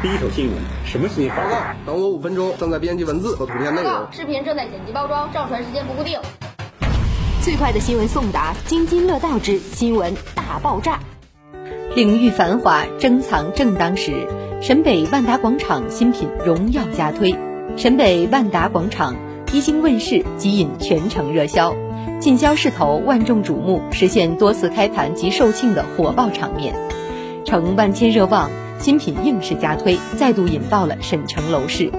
第一手新闻，什么新闻？报告，等我五分钟，正在编辑文字和图片内容。视频正在剪辑包装，上传时间不固定。最快的新闻送达，津津乐道之新闻大爆炸。领域繁华，珍藏正当时。沈北万达广场新品荣耀加推。沈北万达广场一经问世即引全城热销，进销势头万众瞩目，实现多次开盘及售罄的火爆场面，成万千热望。新品硬势加推，再度引爆了沈城楼市。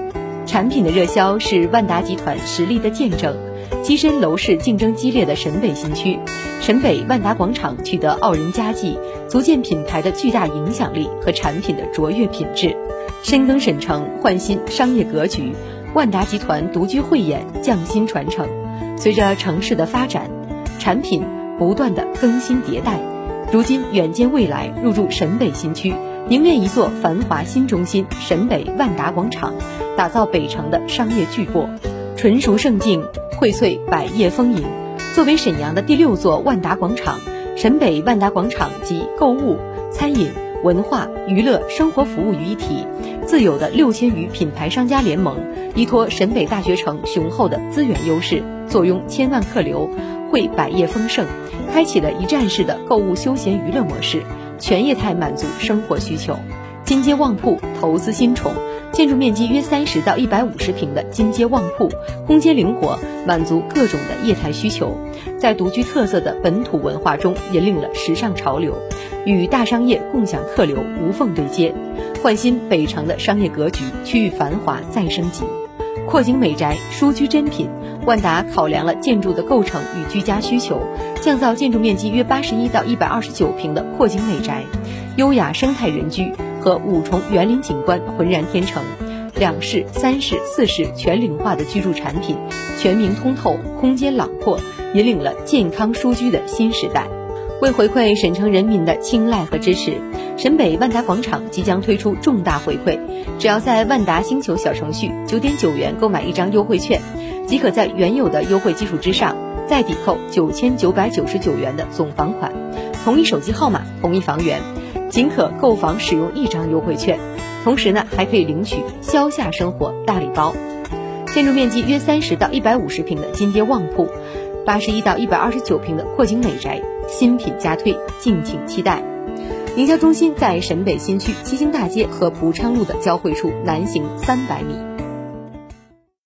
产品的热销是万达集团实力的见证。跻身楼市竞争激烈的沈北新区，沈北万达广场取得傲人佳绩，足见品牌的巨大影响力和产品的卓越品质。深耕沈城，焕新商业格局，万达集团独具慧眼，匠心传承。随着城市的发展，产品不断的更新迭代，如今远见未来，入驻沈北新区。凝练一座繁华新中心——沈北万达广场，打造北城的商业巨擘，纯熟盛境荟萃百业丰盈。作为沈阳的第六座万达广场，沈北万达广场集购物、餐饮、文化、娱乐、生活服务于一体，自有的六千余品牌商家联盟，依托沈北大学城雄厚的资源优势，坐拥千万客流，汇百业丰盛，开启了一站式的购物休闲娱乐模式。全业态满足生活需求，金街旺铺投资新宠，建筑面积约三十到一百五十平的金街旺铺，空间灵活，满足各种的业态需求，在独具特色的本土文化中引领了时尚潮流，与大商业共享客流，无缝对接，焕新北城的商业格局，区域繁华再升级，阔景美宅，舒居珍品。万达考量了建筑的构成与居家需求，降造建筑面积约八十一到一百二十九平的阔景美宅，优雅生态人居和五重园林景观浑然天成，两室、三室、四室全龄化的居住产品，全明通透，空间朗阔，引领了健康舒居的新时代。为回馈沈城人民的青睐和支持，沈北万达广场即将推出重大回馈，只要在万达星球小程序九点九元购买一张优惠券。即可在原有的优惠基础之上，再抵扣九千九百九十九元的总房款，同一手机号码，同一房源，仅可购房使用一张优惠券。同时呢，还可以领取消夏生活大礼包。建筑面积约三十到一百五十平的金街旺铺，八十一到一百二十九平的阔景美宅，新品加推，敬请期待。营销中心在沈北新区七星大街和蒲昌路的交汇处，南行三百米。